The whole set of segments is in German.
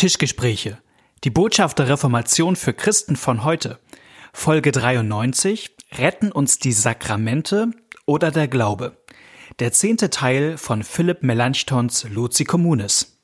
Tischgespräche. Die Botschaft der Reformation für Christen von heute. Folge 93. Retten uns die Sakramente oder der Glaube. Der zehnte Teil von Philipp Melanchthons Luci Communis.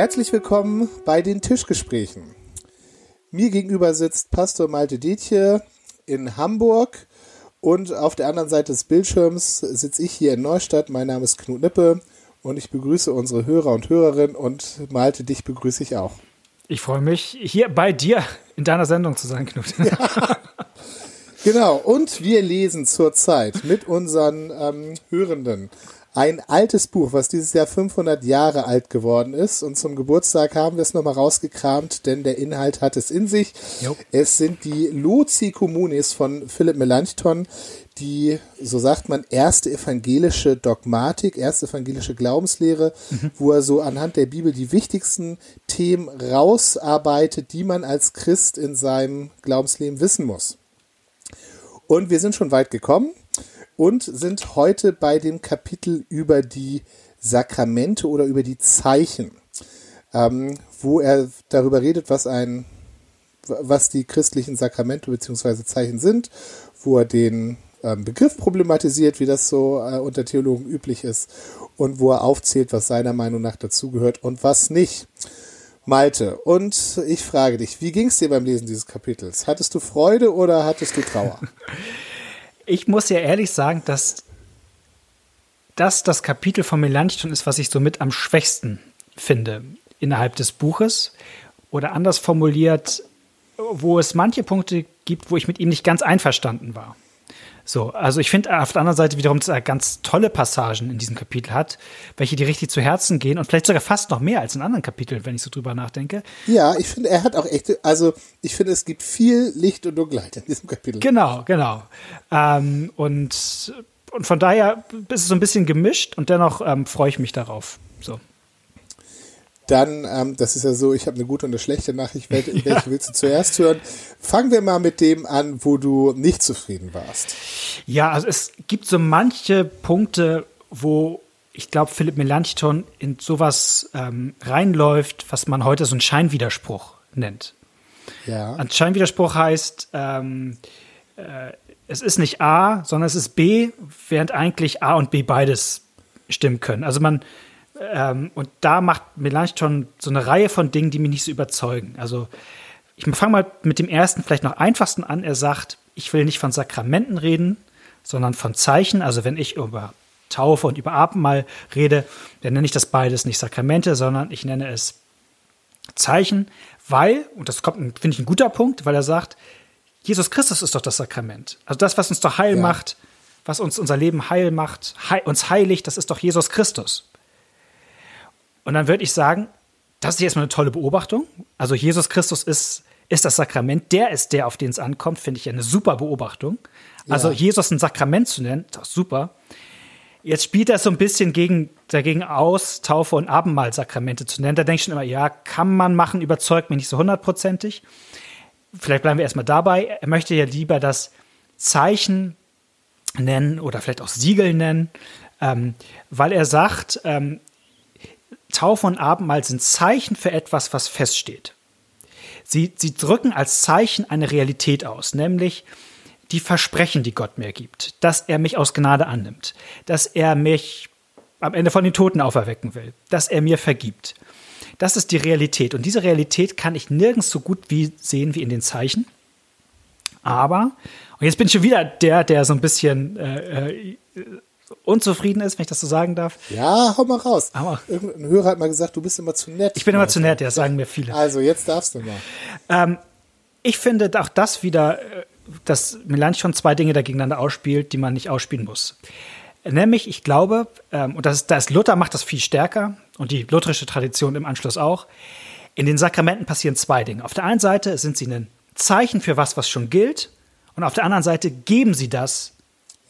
Herzlich willkommen bei den Tischgesprächen. Mir gegenüber sitzt Pastor Malte Dietje in Hamburg und auf der anderen Seite des Bildschirms sitze ich hier in Neustadt. Mein Name ist Knut Nippe und ich begrüße unsere Hörer und Hörerinnen und Malte, dich begrüße ich auch. Ich freue mich, hier bei dir in deiner Sendung zu sein, Knut. Ja. Genau, und wir lesen zurzeit mit unseren ähm, Hörenden ein altes Buch, was dieses Jahr 500 Jahre alt geworden ist. Und zum Geburtstag haben wir es nochmal rausgekramt, denn der Inhalt hat es in sich. Jo. Es sind die Luci Communis von Philipp Melanchthon, die, so sagt man, erste evangelische Dogmatik, erste evangelische Glaubenslehre, mhm. wo er so anhand der Bibel die wichtigsten Themen rausarbeitet, die man als Christ in seinem Glaubensleben wissen muss. Und wir sind schon weit gekommen und sind heute bei dem Kapitel über die Sakramente oder über die Zeichen, ähm, wo er darüber redet, was ein, was die christlichen Sakramente bzw. Zeichen sind, wo er den ähm, Begriff problematisiert, wie das so äh, unter Theologen üblich ist, und wo er aufzählt, was seiner Meinung nach dazugehört und was nicht. Malte, und ich frage dich, wie ging es dir beim Lesen dieses Kapitels? Hattest du Freude oder hattest du Trauer? ich muss ja ehrlich sagen, dass das das Kapitel von Melanchthon ist, was ich so mit am schwächsten finde innerhalb des Buches. Oder anders formuliert, wo es manche Punkte gibt, wo ich mit ihm nicht ganz einverstanden war. So, also ich finde auf der anderen Seite wiederum, dass er ganz tolle Passagen in diesem Kapitel hat, welche die richtig zu Herzen gehen und vielleicht sogar fast noch mehr als in anderen Kapiteln, wenn ich so drüber nachdenke. Ja, ich finde, er hat auch echt, also ich finde, es gibt viel Licht und Dunkelheit in diesem Kapitel. Genau, genau. Ähm, und, und von daher ist es so ein bisschen gemischt und dennoch ähm, freue ich mich darauf. So. Dann, ähm, das ist ja so, ich habe eine gute und eine schlechte Nachricht. Welche, ja. welche willst du zuerst hören? Fangen wir mal mit dem an, wo du nicht zufrieden warst. Ja, also es gibt so manche Punkte, wo ich glaube, Philipp Melanchthon in sowas ähm, reinläuft, was man heute so einen Scheinwiderspruch nennt. Ja. Ein Scheinwiderspruch heißt, ähm, äh, es ist nicht A, sondern es ist B, während eigentlich A und B beides stimmen können. Also man, ähm, und da macht Melanchthon so eine Reihe von Dingen, die mich nicht so überzeugen. Also ich fange mal mit dem ersten, vielleicht noch einfachsten an. Er sagt, ich will nicht von Sakramenten reden, sondern von Zeichen. Also wenn ich über Taufe und über Abendmahl rede, dann nenne ich das beides nicht Sakramente, sondern ich nenne es Zeichen, weil, und das kommt, finde ich, ein guter Punkt, weil er sagt, Jesus Christus ist doch das Sakrament. Also das, was uns doch heil ja. macht, was uns unser Leben heil macht, heil, uns heiligt, das ist doch Jesus Christus. Und dann würde ich sagen, das ist erstmal eine tolle Beobachtung. Also Jesus Christus ist, ist das Sakrament, der ist der, auf den es ankommt, finde ich eine super Beobachtung. Also ja. Jesus ein Sakrament zu nennen, das ist super. Jetzt spielt er so ein bisschen gegen, dagegen aus, Taufe und Abendmahlsakramente zu nennen. Da denke ich schon immer, ja, kann man machen, überzeugt mich nicht so hundertprozentig. Vielleicht bleiben wir erstmal dabei. Er möchte ja lieber das Zeichen nennen oder vielleicht auch Siegel nennen, ähm, weil er sagt, ähm, Taufe und Abendmahl sind Zeichen für etwas, was feststeht. Sie, sie drücken als Zeichen eine Realität aus, nämlich die Versprechen, die Gott mir gibt, dass er mich aus Gnade annimmt, dass er mich am Ende von den Toten auferwecken will, dass er mir vergibt. Das ist die Realität. Und diese Realität kann ich nirgends so gut wie sehen wie in den Zeichen. Aber, und jetzt bin ich schon wieder der, der so ein bisschen äh, äh unzufrieden ist, wenn ich das so sagen darf. Ja, hau mal raus. Aber Irgendein Hörer hat mal gesagt, du bist immer zu nett. Ich bin immer zu nett, ja, sagen mir viele. Also, jetzt darfst du mal. Ähm, ich finde auch das wieder, äh, dass Melanchthon zwei Dinge dagegeneinander ausspielt, die man nicht ausspielen muss. Nämlich, ich glaube, ähm, und das, das Luther macht das viel stärker und die lutherische Tradition im Anschluss auch, in den Sakramenten passieren zwei Dinge. Auf der einen Seite sind sie ein Zeichen für was, was schon gilt, und auf der anderen Seite geben sie das,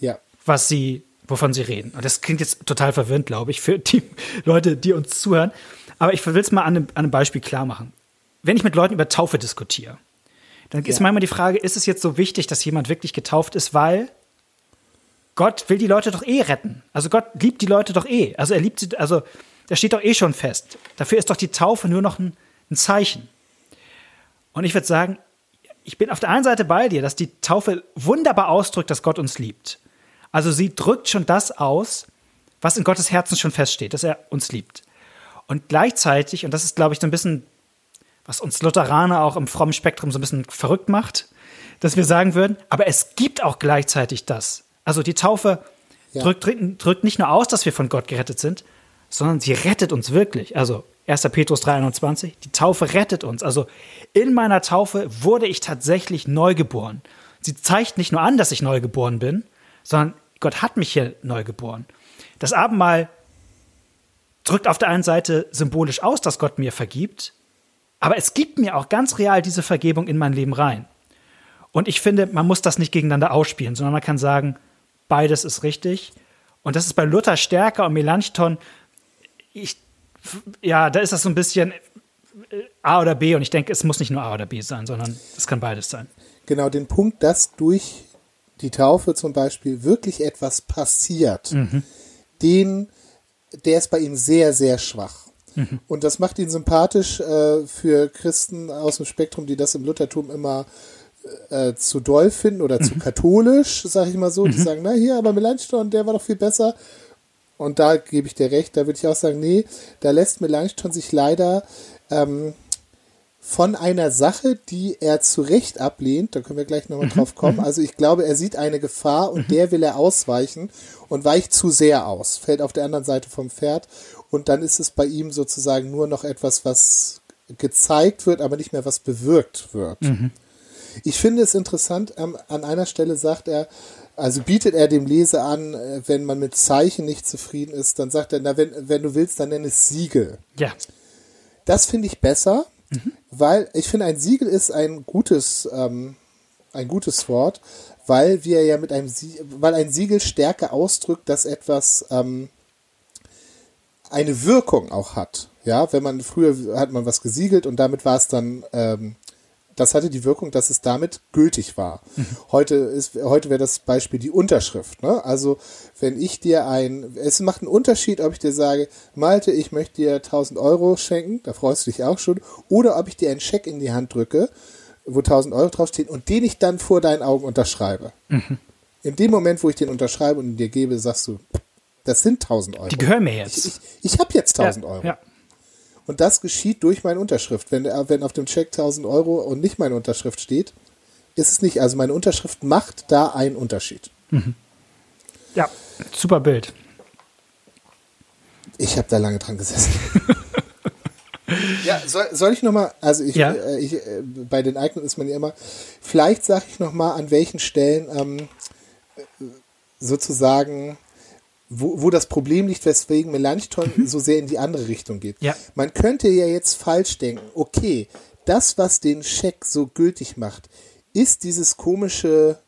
ja. was sie, wovon sie reden. Und das klingt jetzt total verwirrend, glaube ich, für die Leute, die uns zuhören. Aber ich will es mal an einem, an einem Beispiel klar machen. Wenn ich mit Leuten über Taufe diskutiere, dann ist manchmal die Frage, ist es jetzt so wichtig, dass jemand wirklich getauft ist, weil Gott will die Leute doch eh retten. Also Gott liebt die Leute doch eh. Also er liebt sie, also das steht doch eh schon fest. Dafür ist doch die Taufe nur noch ein, ein Zeichen. Und ich würde sagen, ich bin auf der einen Seite bei dir, dass die Taufe wunderbar ausdrückt, dass Gott uns liebt. Also sie drückt schon das aus, was in Gottes Herzen schon feststeht, dass er uns liebt. Und gleichzeitig, und das ist, glaube ich, so ein bisschen, was uns Lutheraner auch im frommen Spektrum so ein bisschen verrückt macht, dass wir sagen würden, aber es gibt auch gleichzeitig das. Also die Taufe ja. drückt, drückt nicht nur aus, dass wir von Gott gerettet sind, sondern sie rettet uns wirklich. Also 1. Petrus 3,21, die Taufe rettet uns. Also in meiner Taufe wurde ich tatsächlich neu geboren. Sie zeigt nicht nur an, dass ich neu geboren bin, sondern Gott hat mich hier neu geboren. Das Abendmahl drückt auf der einen Seite symbolisch aus, dass Gott mir vergibt, aber es gibt mir auch ganz real diese Vergebung in mein Leben rein. Und ich finde, man muss das nicht gegeneinander ausspielen, sondern man kann sagen, beides ist richtig. Und das ist bei Luther stärker und Melanchthon, ich, ja, da ist das so ein bisschen A oder B und ich denke, es muss nicht nur A oder B sein, sondern es kann beides sein. Genau, den Punkt, dass durch die Taufe zum Beispiel wirklich etwas passiert, mhm. den, der ist bei ihm sehr, sehr schwach. Mhm. Und das macht ihn sympathisch äh, für Christen aus dem Spektrum, die das im Luthertum immer äh, zu doll finden oder mhm. zu katholisch, sag ich mal so. Die mhm. sagen, na hier, aber Melanchthon, der war doch viel besser. Und da gebe ich dir recht, da würde ich auch sagen, nee, da lässt Melanchthon sich leider ähm, von einer Sache, die er zu Recht ablehnt, da können wir gleich nochmal mhm. drauf kommen. Mhm. Also ich glaube, er sieht eine Gefahr und mhm. der will er ausweichen und weicht zu sehr aus, fällt auf der anderen Seite vom Pferd und dann ist es bei ihm sozusagen nur noch etwas, was gezeigt wird, aber nicht mehr was bewirkt wird. Mhm. Ich finde es interessant, ähm, an einer Stelle sagt er, also bietet er dem Leser an, äh, wenn man mit Zeichen nicht zufrieden ist, dann sagt er, na, wenn, wenn du willst, dann nenn es Siegel. Ja. Das finde ich besser, mhm. weil ich finde, ein Siegel ist ein gutes, ähm, ein gutes Wort, weil wir ja mit einem Sie weil ein Siegel stärker ausdrückt, dass etwas ähm, eine Wirkung auch hat. Ja, wenn man früher hat man was gesiegelt und damit war es dann ähm, das hatte die Wirkung, dass es damit gültig war. Mhm. Heute ist, heute wäre das Beispiel die Unterschrift. Ne? Also wenn ich dir ein, es macht einen Unterschied, ob ich dir sage, Malte, ich möchte dir 1000 Euro schenken, da freust du dich auch schon, oder ob ich dir einen Scheck in die Hand drücke, wo 1000 Euro draufstehen und den ich dann vor deinen Augen unterschreibe. Mhm. In dem Moment, wo ich den unterschreibe und dir gebe, sagst du, das sind 1000 Euro. Die gehören mir jetzt. Ich, ich, ich habe jetzt 1000 ja, Euro. Ja. Und das geschieht durch meine Unterschrift. Wenn, wenn auf dem Check 1000 Euro und nicht meine Unterschrift steht, ist es nicht. Also meine Unterschrift macht da einen Unterschied. Mhm. Ja, super Bild. Ich habe da lange dran gesessen. ja, soll, soll ich nochmal, also ich, ja? äh, ich äh, bei den Eignen ist man ja immer, vielleicht sage ich nochmal, an welchen Stellen ähm, sozusagen wo, wo das Problem liegt, weswegen Melanchthon mhm. so sehr in die andere Richtung geht. Ja. Man könnte ja jetzt falsch denken, okay, das, was den Scheck so gültig macht, ist dieses komische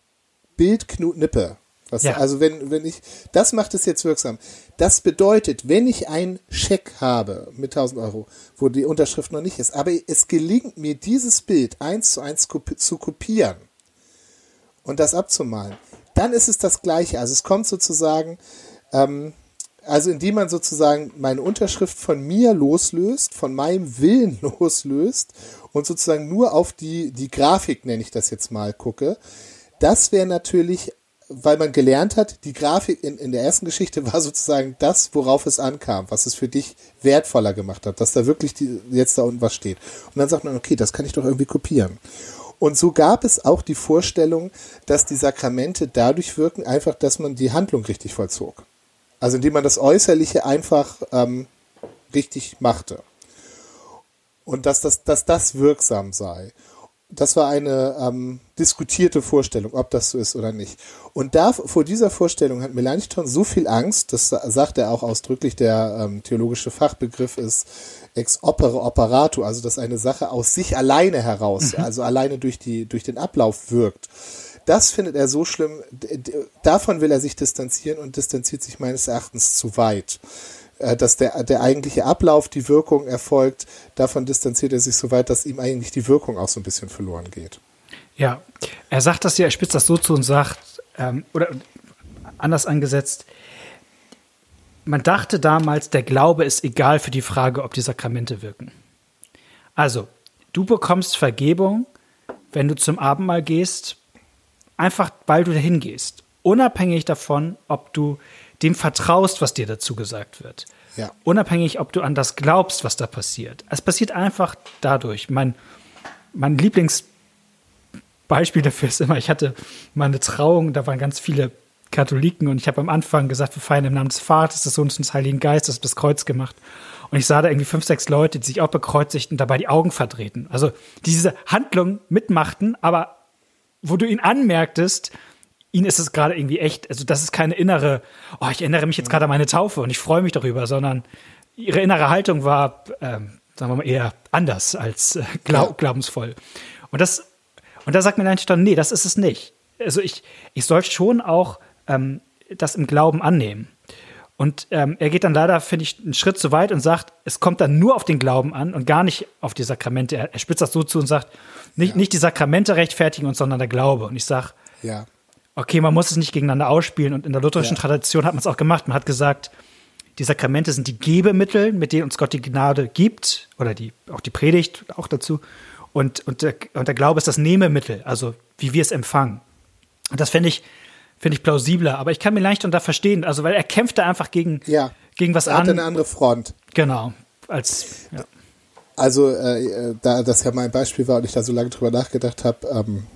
Bild Knut Nippe. Was, ja. Also wenn, wenn ich, das macht es jetzt wirksam. Das bedeutet, wenn ich einen Scheck habe mit 1000 Euro, wo die Unterschrift noch nicht ist, aber es gelingt mir, dieses Bild eins zu eins zu kopieren und das abzumalen, dann ist es das Gleiche. Also es kommt sozusagen, ähm, also indem man sozusagen meine Unterschrift von mir loslöst, von meinem Willen loslöst und sozusagen nur auf die, die Grafik, nenne ich das jetzt mal, gucke. Das wäre natürlich, weil man gelernt hat, die Grafik in, in der ersten Geschichte war sozusagen das, worauf es ankam, was es für dich wertvoller gemacht hat, dass da wirklich die, jetzt da unten was steht. Und dann sagt man, okay, das kann ich doch irgendwie kopieren. Und so gab es auch die Vorstellung, dass die Sakramente dadurch wirken, einfach, dass man die Handlung richtig vollzog. Also indem man das Äußerliche einfach ähm, richtig machte. Und dass das, dass das wirksam sei. das war eine ähm, diskutierte Vorstellung, ob das so ist oder nicht. Und da, vor dieser Vorstellung hat Melanchthon so viel Angst, das sagt er auch ausdrücklich, der ähm, theologische Fachbegriff ist ex opere operato, also dass eine Sache aus sich alleine heraus, mhm. also alleine durch, die, durch den Ablauf wirkt. Das findet er so schlimm, davon will er sich distanzieren und distanziert sich meines Erachtens zu weit. Äh, dass der, der eigentliche Ablauf, die Wirkung erfolgt, davon distanziert er sich so weit, dass ihm eigentlich die Wirkung auch so ein bisschen verloren geht. Ja, er sagt das ja, er spitzt das so zu und sagt, ähm, oder anders angesetzt, man dachte damals, der Glaube ist egal für die Frage, ob die Sakramente wirken. Also, du bekommst Vergebung, wenn du zum Abendmahl gehst, einfach weil du dahin gehst. Unabhängig davon, ob du dem vertraust, was dir dazu gesagt wird. Ja. Unabhängig, ob du an das glaubst, was da passiert. Es passiert einfach dadurch. Mein, mein Lieblingsbeispiel dafür ist immer, ich hatte mal eine Trauung, da waren ganz viele Katholiken und ich habe am Anfang gesagt, wir feiern im Namen des Vaters, des Sohnes und des Heiligen Geistes, das Kreuz gemacht. Und ich sah da irgendwie fünf, sechs Leute, die sich auch bekreuzigten, dabei die Augen verdrehten. Also die diese Handlung mitmachten, aber wo du ihn anmerktest, ihnen ist es gerade irgendwie echt, also das ist keine innere, oh, ich erinnere mich jetzt gerade an meine Taufe und ich freue mich darüber, sondern ihre innere Haltung war, ähm, sagen wir mal, eher anders als äh, glaub, glaubensvoll. Und das, und da sagt mir eigentlich dann, nee, das ist es nicht. Also ich, ich soll schon auch ähm, das im Glauben annehmen. Und ähm, er geht dann leider, finde ich, einen Schritt zu weit und sagt, es kommt dann nur auf den Glauben an und gar nicht auf die Sakramente. Er, er spitzt das so zu und sagt, nicht, ja. nicht die Sakramente rechtfertigen uns, sondern der Glaube. Und ich sage, ja okay, man muss es nicht gegeneinander ausspielen. Und in der lutherischen ja. Tradition hat man es auch gemacht. Man hat gesagt, die Sakramente sind die Gebemittel, mit denen uns Gott die Gnade gibt, oder die, auch die Predigt auch dazu. Und, und, der, und der Glaube ist das Nehmemittel, also wie wir es empfangen. Und das finde ich, finde ich plausibler. Aber ich kann mir leicht unter verstehen, also weil er kämpft da einfach gegen, ja. gegen was er an. Er hat eine andere Front. Genau. Als, ja. Also, äh, da das ja mein Beispiel war und ich da so lange drüber nachgedacht habe, ähm,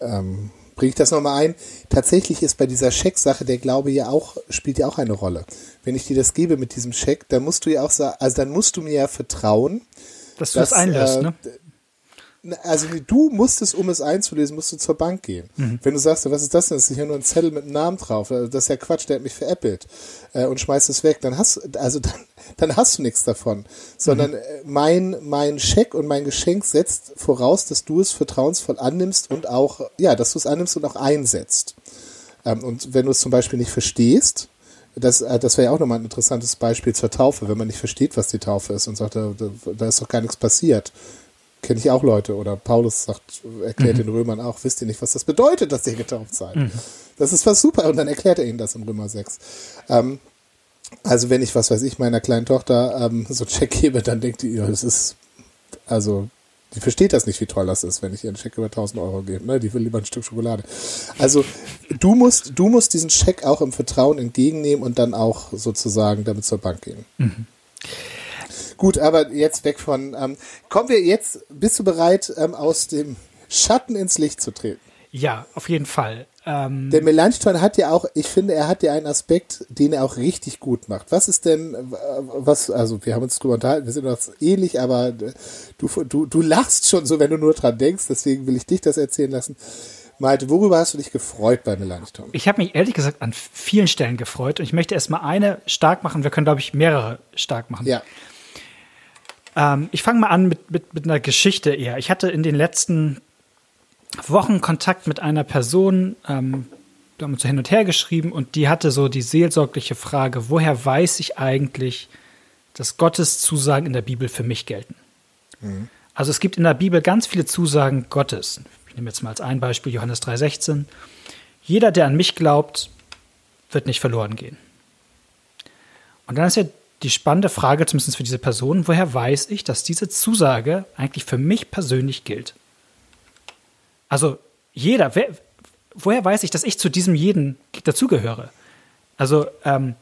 ähm, bringe ich das nochmal ein. Tatsächlich ist bei dieser Schecksache der Glaube ja auch, spielt ja auch eine Rolle. Wenn ich dir das gebe mit diesem Scheck, dann musst du ja auch sagen, also dann musst du mir ja vertrauen. Dass du das einlöst, äh, ne? Also du musstest, um es einzulesen, musst du zur Bank gehen. Mhm. Wenn du sagst, was ist das denn? Das ist ja nur ein Zettel mit einem Namen drauf. Also das ist ja Quatsch, der hat mich veräppelt äh, und schmeißt es weg. Dann hast also dann, dann hast du nichts davon. Sondern mhm. Äh, mein, mein Scheck und mein Geschenk setzt voraus, dass du es vertrauensvoll annimmst und auch, ja, dass du es annimmst und auch einsetzt. Ähm, und wenn du es zum Beispiel nicht verstehst, das, äh, das wäre ja auch nochmal ein interessantes Beispiel zur Taufe, wenn man nicht versteht, was die Taufe ist und sagt, da, da ist doch gar nichts passiert Kenne ich auch Leute. Oder Paulus sagt, erklärt mhm. den Römern auch, wisst ihr nicht, was das bedeutet, dass ihr getauft seid. Mhm. Das ist was super. Und dann erklärt er ihnen das in Römer 6. Ähm, also wenn ich, was weiß ich, meiner kleinen Tochter ähm, so einen Check gebe, dann denkt die, ja, das ist, also die versteht das nicht, wie toll das ist, wenn ich ihr einen Scheck über 1000 Euro gebe. Ne? Die will lieber ein Stück Schokolade. Also du musst, du musst diesen Scheck auch im Vertrauen entgegennehmen und dann auch sozusagen damit zur Bank gehen. Mhm. Gut, aber jetzt weg von. Ähm, kommen wir jetzt, bist du bereit, ähm, aus dem Schatten ins Licht zu treten? Ja, auf jeden Fall. Ähm, der Melanchthon hat ja auch, ich finde, er hat ja einen Aspekt, den er auch richtig gut macht. Was ist denn, was, also wir haben uns drüber unterhalten, wir sind uns ähnlich, aber du, du, du lachst schon so, wenn du nur dran denkst, deswegen will ich dich das erzählen lassen. Malte, worüber hast du dich gefreut bei Melanchthon? Ich habe mich ehrlich gesagt an vielen Stellen gefreut und ich möchte erstmal eine stark machen. Wir können, glaube ich, mehrere stark machen. Ja. Ähm, ich fange mal an mit, mit, mit einer Geschichte eher. Ich hatte in den letzten Wochen Kontakt mit einer Person, ähm, da haben wir so hin und her geschrieben und die hatte so die seelsorgliche Frage, woher weiß ich eigentlich, dass Gottes Zusagen in der Bibel für mich gelten? Mhm. Also es gibt in der Bibel ganz viele Zusagen Gottes. Ich nehme jetzt mal als ein Beispiel Johannes 3,16. Jeder, der an mich glaubt, wird nicht verloren gehen. Und dann ist ja die spannende Frage, zumindest für diese Person, woher weiß ich, dass diese Zusage eigentlich für mich persönlich gilt? Also jeder, wer, woher weiß ich, dass ich zu diesem jeden dazugehöre? Also ähm,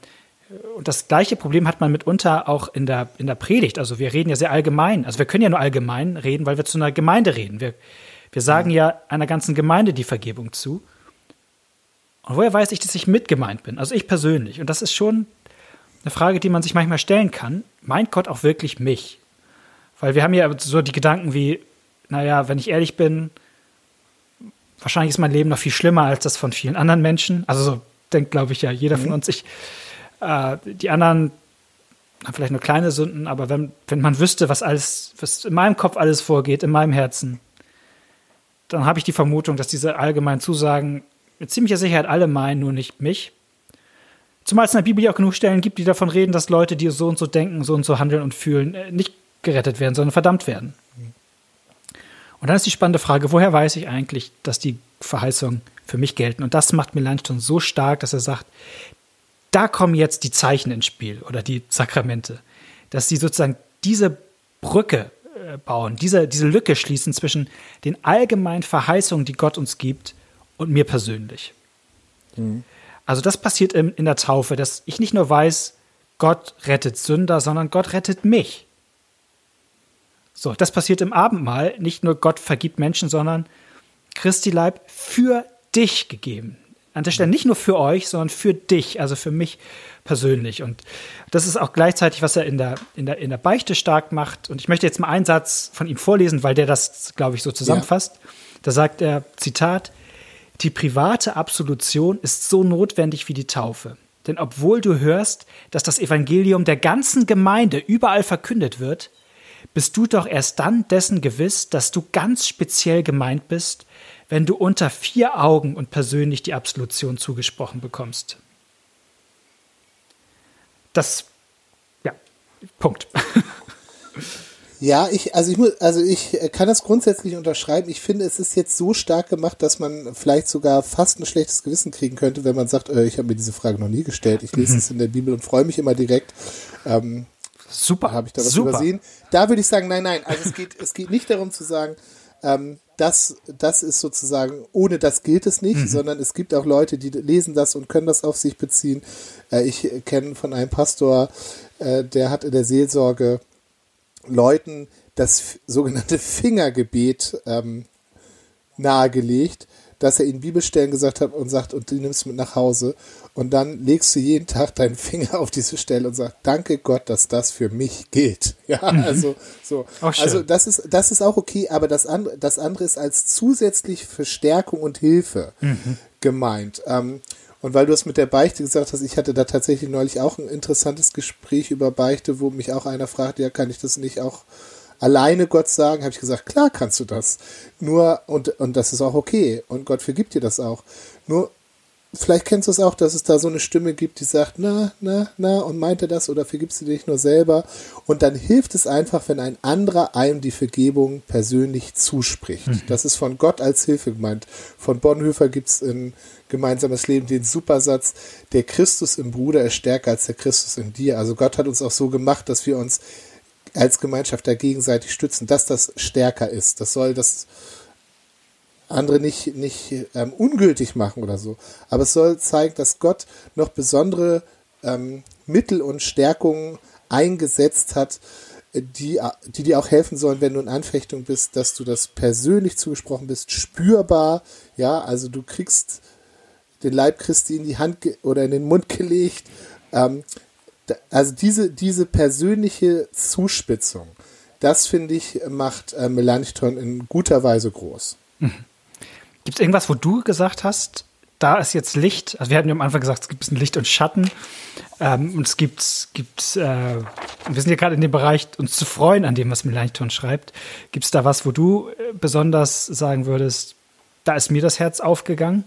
und das gleiche Problem hat man mitunter auch in der, in der Predigt. Also wir reden ja sehr allgemein. Also wir können ja nur allgemein reden, weil wir zu einer Gemeinde reden. Wir, wir sagen ja. ja einer ganzen Gemeinde die Vergebung zu. Und woher weiß ich, dass ich mitgemeint bin? Also ich persönlich. Und das ist schon eine Frage, die man sich manchmal stellen kann. Meint Gott auch wirklich mich? Weil wir haben ja so die Gedanken wie, naja, wenn ich ehrlich bin, wahrscheinlich ist mein Leben noch viel schlimmer als das von vielen anderen Menschen. Also so denkt, glaube ich, ja jeder mhm. von uns. Ich, äh, die anderen haben vielleicht nur kleine Sünden, aber wenn, wenn man wüsste, was alles, was in meinem Kopf alles vorgeht, in meinem Herzen, dann habe ich die Vermutung, dass diese allgemeinen Zusagen mit ziemlicher Sicherheit alle meinen, nur nicht mich. Zumal es in der Bibel ja auch genug Stellen gibt, die davon reden, dass Leute, die so und so denken, so und so handeln und fühlen, äh, nicht gerettet werden, sondern verdammt werden. Und dann ist die spannende Frage, woher weiß ich eigentlich, dass die Verheißungen für mich gelten? Und das macht Melanchthon so stark, dass er sagt, da kommen jetzt die Zeichen ins Spiel oder die Sakramente, dass sie sozusagen diese Brücke äh, bauen, diese, diese Lücke schließen zwischen den allgemeinen Verheißungen, die Gott uns gibt, und mir persönlich. Mhm. Also das passiert in, in der Taufe, dass ich nicht nur weiß, Gott rettet Sünder, sondern Gott rettet mich. So, das passiert im Abendmahl. Nicht nur Gott vergibt Menschen, sondern Christi Leib für dich gegeben. An der Stelle nicht nur für euch, sondern für dich, also für mich persönlich. Und das ist auch gleichzeitig, was er in der, in der, in der Beichte stark macht. Und ich möchte jetzt mal einen Satz von ihm vorlesen, weil der das, glaube ich, so zusammenfasst. Ja. Da sagt er, Zitat, die private Absolution ist so notwendig wie die Taufe. Denn obwohl du hörst, dass das Evangelium der ganzen Gemeinde überall verkündet wird, bist du doch erst dann dessen gewiss, dass du ganz speziell gemeint bist, wenn du unter vier Augen und persönlich die Absolution zugesprochen bekommst. Das, ja, Punkt. Ja, ich, also ich muss, also ich kann das grundsätzlich unterschreiben. Ich finde, es ist jetzt so stark gemacht, dass man vielleicht sogar fast ein schlechtes Gewissen kriegen könnte, wenn man sagt, äh, ich habe mir diese Frage noch nie gestellt. Ich lese mhm. es in der Bibel und freue mich immer direkt. Ähm, Super. Habe ich da was Super. übersehen? Da würde ich sagen, nein, nein. Also es geht, es geht nicht darum zu sagen, ähm, das, das ist sozusagen, ohne das gilt es nicht, mhm. sondern es gibt auch Leute, die lesen das und können das auf sich beziehen. Äh, ich kenne von einem Pastor, äh, der hat in der Seelsorge Leuten das sogenannte Fingergebet ähm, nahegelegt, dass er ihnen Bibelstellen gesagt hat und sagt, und die nimmst du mit nach Hause. Und dann legst du jeden Tag deinen Finger auf diese Stelle und sagst, danke Gott, dass das für mich gilt. Ja, mhm. also so. Also das ist, das ist auch okay, aber das andere, das andere ist als zusätzlich Verstärkung und Hilfe mhm. gemeint. Ähm, und weil du es mit der Beichte gesagt hast, ich hatte da tatsächlich neulich auch ein interessantes Gespräch über Beichte, wo mich auch einer fragt, ja, kann ich das nicht auch alleine Gott sagen? Habe ich gesagt, klar kannst du das. Nur, und, und das ist auch okay. Und Gott vergibt dir das auch. Nur, vielleicht kennst du es auch, dass es da so eine Stimme gibt, die sagt, na, na, na, und meint er das oder vergibst du dich nur selber? Und dann hilft es einfach, wenn ein anderer einem die Vergebung persönlich zuspricht. Mhm. Das ist von Gott als Hilfe gemeint. Von Bonhoeffer gibt es in gemeinsames Leben den Supersatz, der Christus im Bruder ist stärker als der Christus in dir. Also Gott hat uns auch so gemacht, dass wir uns als Gemeinschaft da gegenseitig stützen, dass das stärker ist. Das soll das andere nicht, nicht ähm, ungültig machen oder so. Aber es soll zeigen, dass Gott noch besondere ähm, Mittel und Stärkungen eingesetzt hat, die, die dir auch helfen sollen, wenn du in Anfechtung bist, dass du das persönlich zugesprochen bist, spürbar, ja, also du kriegst den Leib Christi in die Hand oder in den Mund gelegt. Ähm, also diese, diese persönliche Zuspitzung, das finde ich, macht äh, Melanchthon in guter Weise groß. Mhm. Gibt es irgendwas, wo du gesagt hast, da ist jetzt Licht? Also wir hatten ja am Anfang gesagt, es gibt ein Licht und Schatten. Ähm, und es gibt, gibt äh, wir sind ja gerade in dem Bereich, uns zu freuen an dem, was Melanchthon schreibt. Gibt es da was, wo du äh, besonders sagen würdest, da ist mir das Herz aufgegangen?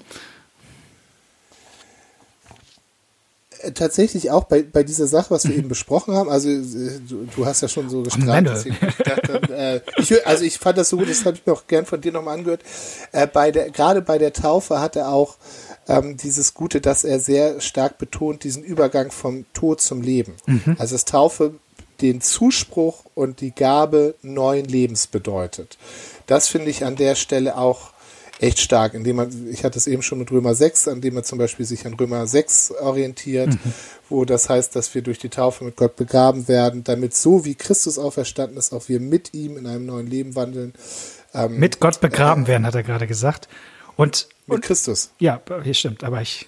Tatsächlich auch bei, bei dieser Sache, was wir eben besprochen haben, also äh, du, du hast ja schon so gestrahlt. äh, ich, also ich fand das so gut, das habe ich mir auch gern von dir nochmal angehört. Äh, bei der, gerade bei der Taufe hat er auch ähm, dieses Gute, dass er sehr stark betont, diesen Übergang vom Tod zum Leben. Mhm. Also das Taufe den Zuspruch und die Gabe neuen Lebens bedeutet. Das finde ich an der Stelle auch echt stark, indem man, ich hatte es eben schon mit Römer 6, an dem man zum Beispiel sich an Römer 6 orientiert, mhm. wo das heißt, dass wir durch die Taufe mit Gott begraben werden, damit so wie Christus auferstanden ist, auch wir mit ihm in einem neuen Leben wandeln. Ähm, mit Gott begraben äh, werden, hat er gerade gesagt. Und, mit und, Christus. Ja, hier stimmt, aber ich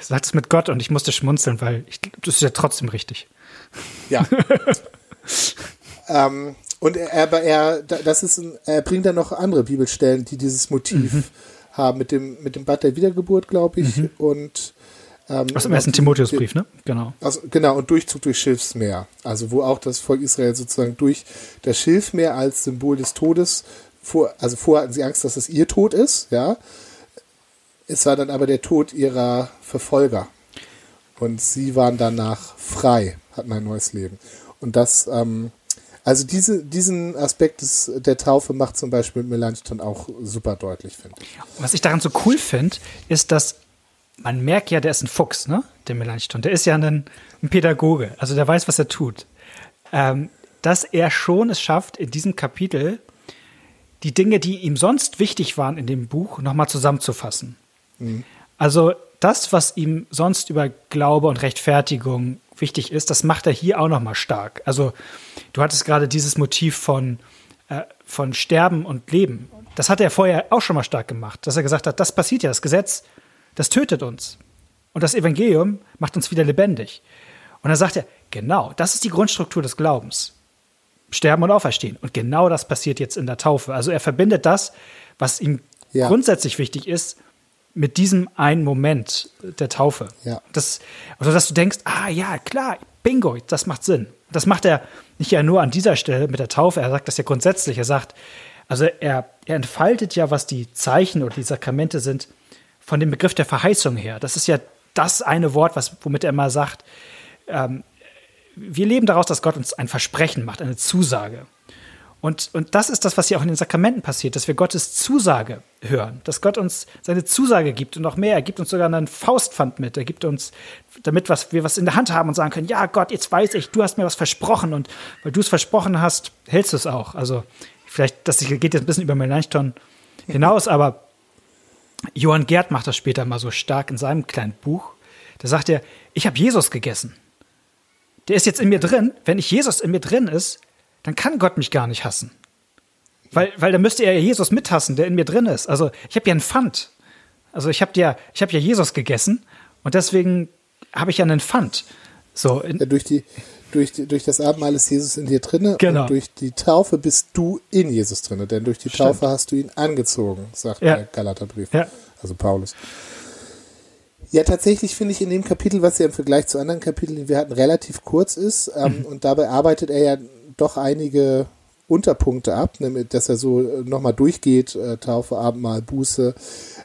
sagte es mit Gott und ich musste schmunzeln, weil ich, das ist ja trotzdem richtig. Ja. ähm, Und er, aber er, das ist, ein, er bringt dann noch andere Bibelstellen, die dieses Motiv mhm. haben mit dem mit dem Bad der Wiedergeburt, glaube ich, mhm. und ähm, aus dem ersten Timotheusbrief, ne? Genau. Also, genau, und Durchzug durch Schilfsmeer. Also, wo auch das Volk Israel sozusagen durch das Schilfmeer als Symbol des Todes, vor, also vorher hatten sie Angst, dass es ihr Tod ist, ja. Es war dann aber der Tod ihrer Verfolger. Und sie waren danach frei, hatten ein neues Leben. Und das, ähm, also diese, diesen Aspekt des, der Taufe macht zum Beispiel Melanchthon auch super deutlich, finde ich. Was ich daran so cool finde, ist, dass man merkt ja, der ist ein Fuchs, ne? Der Melanchthon. Der ist ja ein, ein Pädagoge, also der weiß, was er tut. Ähm, dass er schon es schafft, in diesem Kapitel die Dinge, die ihm sonst wichtig waren in dem Buch, nochmal zusammenzufassen. Mhm. Also das, was ihm sonst über Glaube und Rechtfertigung wichtig ist, das macht er hier auch nochmal stark. Also du hattest gerade dieses Motiv von, äh, von Sterben und Leben. Das hat er vorher auch schon mal stark gemacht, dass er gesagt hat, das passiert ja, das Gesetz das tötet uns. Und das Evangelium macht uns wieder lebendig. Und dann sagt er, genau, das ist die Grundstruktur des Glaubens. Sterben und auferstehen. Und genau das passiert jetzt in der Taufe. Also er verbindet das, was ihm ja. grundsätzlich wichtig ist, mit diesem einen Moment der Taufe. Ja. Das, also dass du denkst, ah ja, klar, bingo, das macht Sinn. Das macht er nicht ja nur an dieser Stelle mit der Taufe, er sagt das ja grundsätzlich. Er sagt, also er, er entfaltet ja, was die Zeichen oder die Sakramente sind, von dem Begriff der Verheißung her. Das ist ja das eine Wort, was, womit er immer sagt, ähm, wir leben daraus, dass Gott uns ein Versprechen macht, eine Zusage. Und, und das ist das, was hier auch in den Sakramenten passiert, dass wir Gottes Zusage hören, dass Gott uns seine Zusage gibt und noch mehr. Er gibt uns sogar einen Faustpfand mit. Er gibt uns, damit was, wir was in der Hand haben und sagen können, ja Gott, jetzt weiß ich, du hast mir was versprochen und weil du es versprochen hast, hältst du es auch. Also vielleicht, das geht jetzt ein bisschen über Melanchthon hinaus, aber Johann Gerd macht das später mal so stark in seinem kleinen Buch. Da sagt er, ich habe Jesus gegessen. Der ist jetzt in mir drin. Wenn ich Jesus in mir drin ist, dann kann Gott mich gar nicht hassen. Weil, weil dann müsste er ja Jesus mithassen, der in mir drin ist. Also ich habe ja einen Pfand. Also ich habe ja, ich habe ja Jesus gegessen und deswegen habe ich ja einen Pfand. So ja, durch die durch, durch das Abendmahl ist Jesus in dir drinne genau. und durch die Taufe bist du in Jesus drinne, denn durch die Stimmt. Taufe hast du ihn angezogen, sagt ja. der Galaterbrief, ja. also Paulus. Ja, tatsächlich finde ich in dem Kapitel, was ja im Vergleich zu anderen Kapiteln, die wir hatten, relativ kurz ist ähm, mhm. und dabei arbeitet er ja doch einige Unterpunkte ab, ne, dass er so äh, nochmal durchgeht, äh, Taufe, Abendmahl, Buße,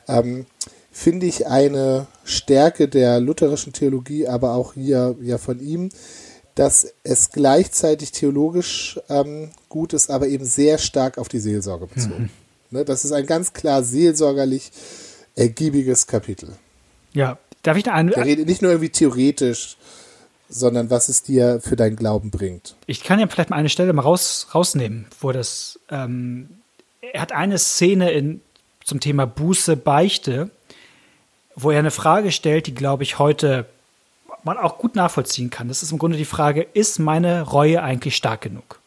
ähm, finde ich eine Stärke der lutherischen Theologie, aber auch hier ja von ihm, dass es gleichzeitig theologisch ähm, gut ist, aber eben sehr stark auf die Seelsorge bezogen. Mhm. Ne, das ist ein ganz klar seelsorgerlich ergiebiges Kapitel. Ja, darf ich da eine. Er redet nicht nur irgendwie theoretisch, sondern was es dir für deinen Glauben bringt. Ich kann ja vielleicht mal eine Stelle mal raus, rausnehmen, wo das. Ähm, er hat eine Szene in, zum Thema Buße, Beichte, wo er eine Frage stellt, die, glaube ich, heute man auch gut nachvollziehen kann. Das ist im Grunde die Frage, ist meine Reue eigentlich stark genug?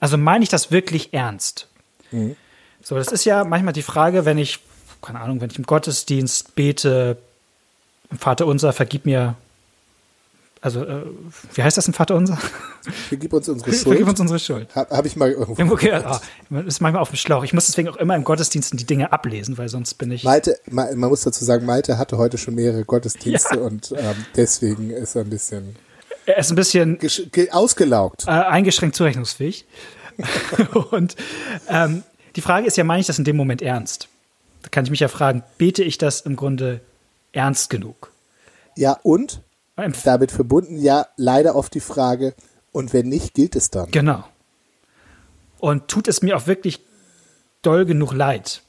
Also meine ich das wirklich ernst? Mhm. So, das ist ja manchmal die Frage, wenn ich, keine Ahnung, wenn ich im Gottesdienst bete, Vater unser, vergib mir also, äh, wie heißt das im Vater unser? Vergib uns unsere Schuld. Vergib uns unsere Schuld. Habe hab ich mal irgendwo. irgendwo gehört. Oh, ist manchmal auf dem Schlauch. Ich muss deswegen auch immer im Gottesdiensten die Dinge ablesen, weil sonst bin ich. Malte, man muss dazu sagen, Malte hatte heute schon mehrere Gottesdienste ja. und ähm, deswegen ist er ein bisschen. Er ist ein bisschen. Ausgelaugt. Äh, eingeschränkt zurechnungsfähig. und ähm, die Frage ist ja, meine ich das in dem Moment ernst? Da kann ich mich ja fragen, bete ich das im Grunde ernst genug? Ja, und damit verbunden ja leider oft die Frage, und wenn nicht, gilt es dann. Genau. Und tut es mir auch wirklich doll genug leid?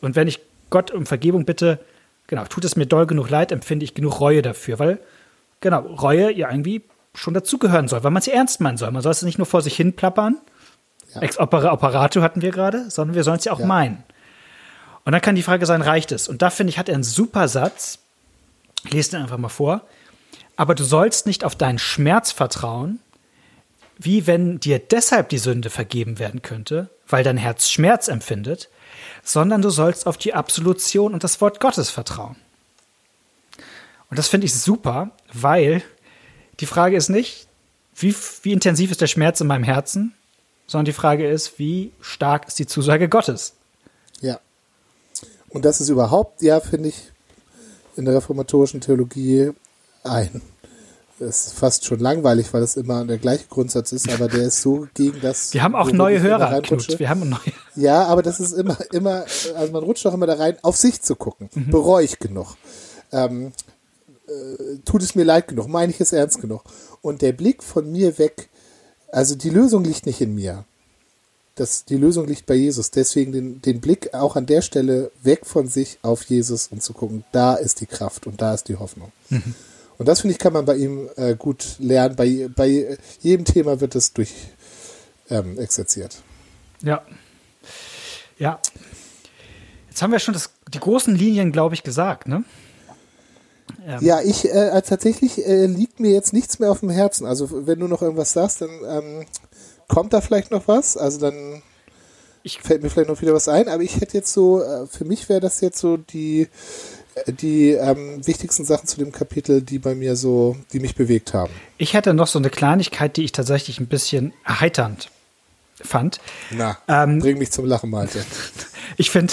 Und wenn ich Gott um Vergebung bitte, genau, tut es mir doll genug leid, empfinde ich genug Reue dafür, weil, genau, Reue ja irgendwie schon dazugehören soll, weil man es ernst meinen soll. Man soll es nicht nur vor sich hin plappern, ja. ex opera operato hatten wir gerade, sondern wir sollen es ja auch ja. meinen. Und dann kann die Frage sein, reicht es? Und da finde ich, hat er einen super Satz. Ich lese den einfach mal vor. Aber du sollst nicht auf deinen Schmerz vertrauen, wie wenn dir deshalb die Sünde vergeben werden könnte, weil dein Herz Schmerz empfindet, sondern du sollst auf die Absolution und das Wort Gottes vertrauen. Und das finde ich super, weil die Frage ist nicht, wie, wie intensiv ist der Schmerz in meinem Herzen, sondern die Frage ist, wie stark ist die Zusage Gottes? Ja. Und das ist überhaupt, ja, finde ich, in der reformatorischen Theologie ein. Das ist fast schon langweilig, weil es immer der gleiche Grundsatz ist, aber der ist so gegen das. Wir haben auch neue Hörer, Knut. Wir haben neue. Ja, aber das ist immer, immer, also man rutscht doch immer da rein, auf sich zu gucken. Mhm. Bereue ich genug? Ähm, äh, tut es mir leid genug? Meine ich es ernst genug? Und der Blick von mir weg, also die Lösung liegt nicht in mir. Das, die Lösung liegt bei Jesus. Deswegen den, den Blick auch an der Stelle weg von sich auf Jesus und zu gucken, da ist die Kraft und da ist die Hoffnung. Mhm. Und das, finde ich, kann man bei ihm äh, gut lernen. Bei, bei jedem Thema wird es durch ähm, exerziert. Ja. Ja. Jetzt haben wir schon das, die großen Linien, glaube ich, gesagt, ne? Ähm. Ja, ich äh, tatsächlich äh, liegt mir jetzt nichts mehr auf dem Herzen. Also wenn du noch irgendwas sagst, dann ähm, kommt da vielleicht noch was. Also dann ich, fällt mir vielleicht noch wieder was ein. Aber ich hätte jetzt so, äh, für mich wäre das jetzt so die die ähm, wichtigsten Sachen zu dem Kapitel, die bei mir so, die mich bewegt haben. Ich hätte noch so eine Kleinigkeit, die ich tatsächlich ein bisschen erheiternd fand. Na, ähm, bring mich zum Lachen, Malte. ich finde,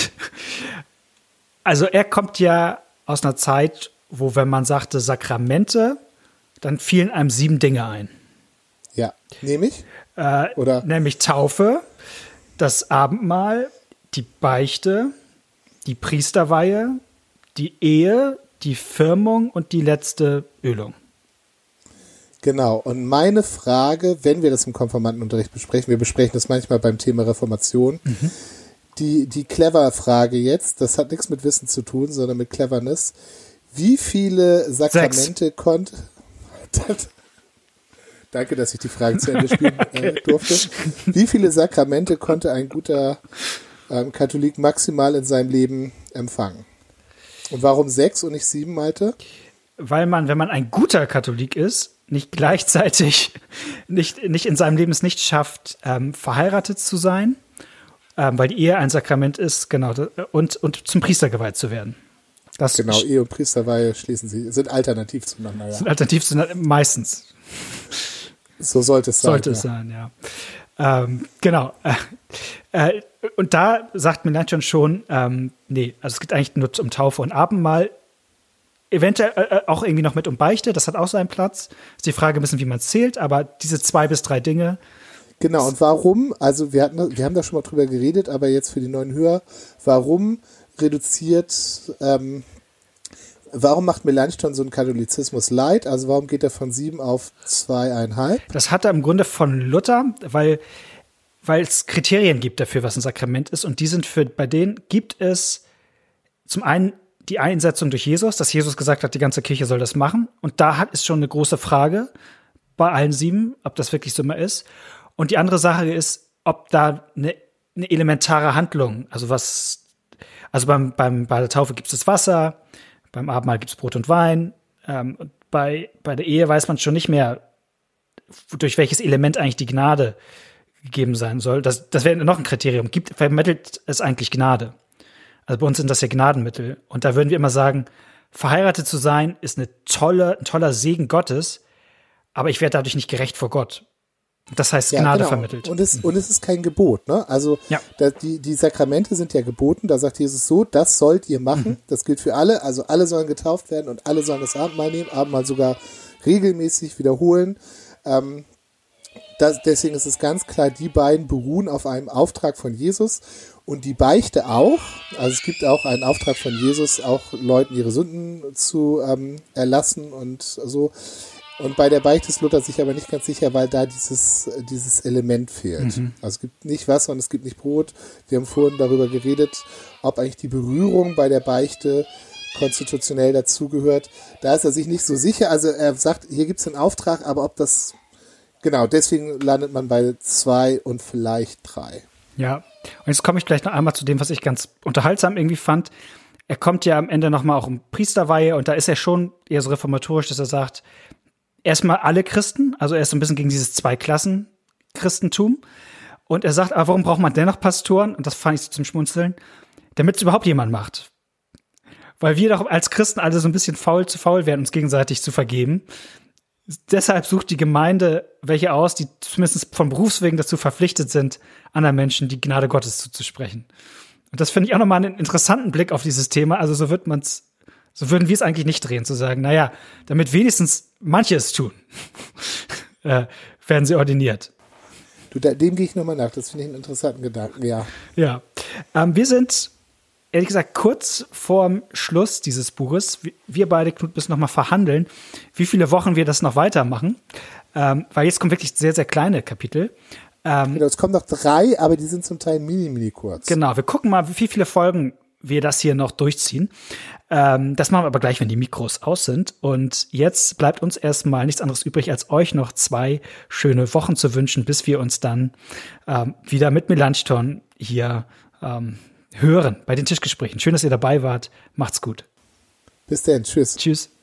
also er kommt ja aus einer Zeit, wo, wenn man sagte Sakramente, dann fielen einem sieben Dinge ein. Ja, nämlich? Äh, Oder? Nämlich Taufe, das Abendmahl, die Beichte, die Priesterweihe, die Ehe, die Firmung und die letzte Ölung. Genau. Und meine Frage, wenn wir das im Konformantenunterricht besprechen, wir besprechen das manchmal beim Thema Reformation, mhm. die, die Clever-Frage jetzt, das hat nichts mit Wissen zu tun, sondern mit Cleverness. Wie viele Sakramente konnte. Danke, dass ich die Frage zu Ende spielen äh, durfte. Wie viele Sakramente konnte ein guter ähm, Katholik maximal in seinem Leben empfangen? Und warum sechs und nicht sieben, Malte? Weil man, wenn man ein guter Katholik ist, nicht gleichzeitig, nicht, nicht in seinem Leben es nicht schafft, ähm, verheiratet zu sein, ähm, weil die Ehe ein Sakrament ist, genau, und, und zum Priester geweiht zu werden. Das genau, Ehe und Priesterweihe schließen sie, sind alternativ zueinander. Ja. Sind alternativ zueinander, meistens. So sollte es sein. Sollte es ja. sein, ja. Ähm, genau. Äh, und da sagt Melanchthon schon, ähm, nee, also es geht eigentlich nur um Taufe und Abendmahl. Eventuell äh, äh, auch irgendwie noch mit um Beichte, das hat auch seinen Platz. Ist die Frage ein bisschen, wie man zählt, aber diese zwei bis drei Dinge. Genau, und warum, also wir, hatten, wir haben da schon mal drüber geredet, aber jetzt für die neuen Hörer, warum reduziert ähm, Warum macht Melanchthon so einen Katholizismus leid? Also warum geht er von sieben auf zweieinhalb? Das hat er im Grunde von Luther, weil weil es Kriterien gibt dafür, was ein Sakrament ist. Und die sind für, bei denen gibt es zum einen die Einsetzung durch Jesus, dass Jesus gesagt hat, die ganze Kirche soll das machen. Und da hat, ist schon eine große Frage bei allen sieben, ob das wirklich so immer ist. Und die andere Sache ist, ob da eine, eine elementare Handlung, also was, also beim, beim, bei der Taufe gibt es das Wasser, beim Abendmahl gibt es Brot und Wein. Ähm, bei, bei der Ehe weiß man schon nicht mehr, durch welches Element eigentlich die Gnade gegeben sein soll. Das, das wäre noch ein Kriterium. Gibt, vermittelt es eigentlich Gnade? Also bei uns sind das ja Gnadenmittel. Und da würden wir immer sagen, verheiratet zu sein ist eine tolle, ein toller Segen Gottes, aber ich werde dadurch nicht gerecht vor Gott. Das heißt ja, Gnade genau. vermittelt. Und es, und es ist kein Gebot, ne? Also ja. da, die, die Sakramente sind ja geboten, da sagt Jesus so, das sollt ihr machen. Mhm. Das gilt für alle. Also alle sollen getauft werden und alle sollen das Abendmahl nehmen, Abendmahl sogar regelmäßig wiederholen. Ähm, das, deswegen ist es ganz klar, die beiden beruhen auf einem Auftrag von Jesus und die Beichte auch. Also es gibt auch einen Auftrag von Jesus, auch Leuten ihre Sünden zu ähm, erlassen und so. Und bei der Beichte ist Luther sich aber nicht ganz sicher, weil da dieses, dieses Element fehlt. Mhm. Also es gibt nicht Wasser und es gibt nicht Brot. Wir haben vorhin darüber geredet, ob eigentlich die Berührung bei der Beichte konstitutionell dazugehört. Da ist er sich nicht so sicher. Also er sagt, hier gibt es einen Auftrag, aber ob das, genau, deswegen landet man bei zwei und vielleicht drei. Ja, und jetzt komme ich gleich noch einmal zu dem, was ich ganz unterhaltsam irgendwie fand. Er kommt ja am Ende nochmal auch um Priesterweihe und da ist er schon eher so reformatorisch, dass er sagt, erstmal alle Christen, also er ist ein bisschen gegen dieses Zwei-Klassen-Christentum. Und er sagt, aber warum braucht man dennoch Pastoren? Und das fand ich so zum Schmunzeln, damit es überhaupt jemand macht. Weil wir doch als Christen alle so ein bisschen faul zu faul werden, uns gegenseitig zu vergeben. deshalb sucht die Gemeinde welche aus, die zumindest von Berufswegen dazu verpflichtet sind, anderen Menschen die Gnade Gottes zuzusprechen. Und das finde ich auch nochmal einen interessanten Blick auf dieses Thema. Also so wird man's, so würden wir es eigentlich nicht drehen, zu sagen, naja, damit wenigstens manche es tun, äh, werden sie ordiniert. Du, dem gehe ich nochmal nach. Das finde ich einen interessanten Gedanken, ja. Ja. Ähm, wir sind ehrlich gesagt kurz vorm Schluss dieses Buches. Wir beide, Knut, müssen noch mal verhandeln, wie viele Wochen wir das noch weitermachen. Ähm, weil jetzt kommen wirklich sehr, sehr kleine Kapitel. Ähm, genau, es kommen noch drei, aber die sind zum Teil mini, mini kurz. Genau, wir gucken mal, wie viele Folgen wir das hier noch durchziehen. Ähm, das machen wir aber gleich, wenn die Mikros aus sind. Und jetzt bleibt uns erstmal nichts anderes übrig, als euch noch zwei schöne Wochen zu wünschen, bis wir uns dann ähm, wieder mit Melanchthon hier ähm, hören bei den Tischgesprächen. Schön, dass ihr dabei wart. Macht's gut. Bis dann. Tschüss. Tschüss.